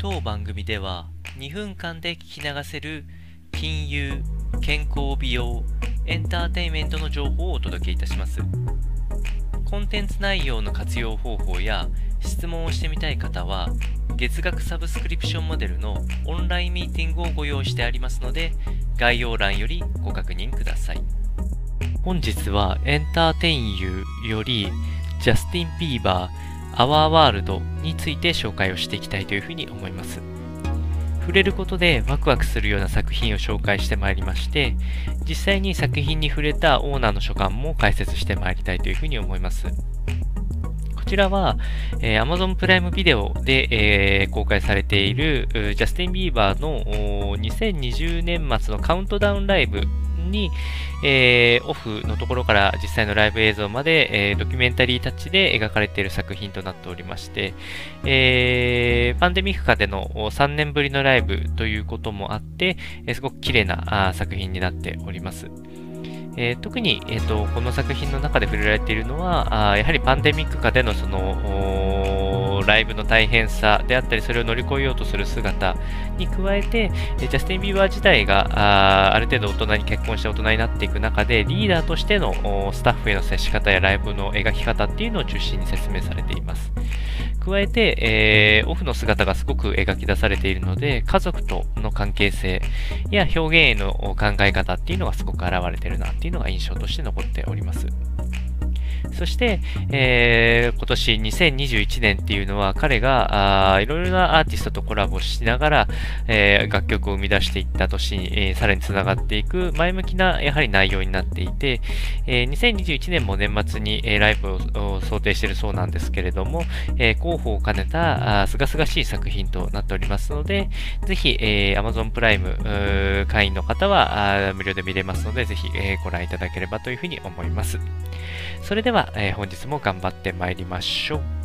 当番組では2分間で聞き流せる金融、健康美容、エンターテインメントの情報をお届けいたします。コンテンツ内容の活用方法や質問をしてみたい方は月額サブスクリプションモデルのオンラインミーティングをご用意してありますので概要欄よりご確認ください。本日はエンターテインユーよりジャスティン・ビーバー、アワーワールドについて紹介をしていきたいというふうに思います。触れることでワクワクするような作品を紹介してまいりまして、実際に作品に触れたオーナーの所感も解説してまいりたいというふうに思います。こちらは、えー、Amazon プライムビデオで、えー、公開されているジャスティン・ビーバーの2020年末のカウントダウンライブに、えー、オフのところから実際のライブ映像まで、えー、ドキュメンタリータッチで描かれている作品となっておりまして、えー、パンデミック下での3年ぶりのライブということもあって、えすごく綺麗な作品になっております。えー、特に、えーと、この作品の中で触れられているのは、あやはりパンデミック下でのそのライブの大変さであったり、それを乗り越えようとする姿に加えて、ジャスティン・ビーバー自体があある程度大人に結婚して大人になっていく中で、リーダーとしてのスタッフへの接し方やライブの描き方っていうのを中心に説明されています。加えて、えー、オフの姿がすごく描き出されているので、家族との関係性や表現への考え方っていうのがすごく現れてるなっていうのが印象として残っております。そして、えー、今年2021年っていうのは彼があいろいろなアーティストとコラボしながら、えー、楽曲を生み出していった年に、えー、さらにつながっていく前向きなやはり内容になっていて、えー、2021年も年末に、えー、ライブを想定しているそうなんですけれども、えー、広報を兼ねたすがすがしい作品となっておりますので、ぜひ、えー、Amazon プライム会員の方は無料で見れますので、ぜひ、えー、ご覧いただければというふうに思います。それでは、えー、本日も頑張ってまいりましょう。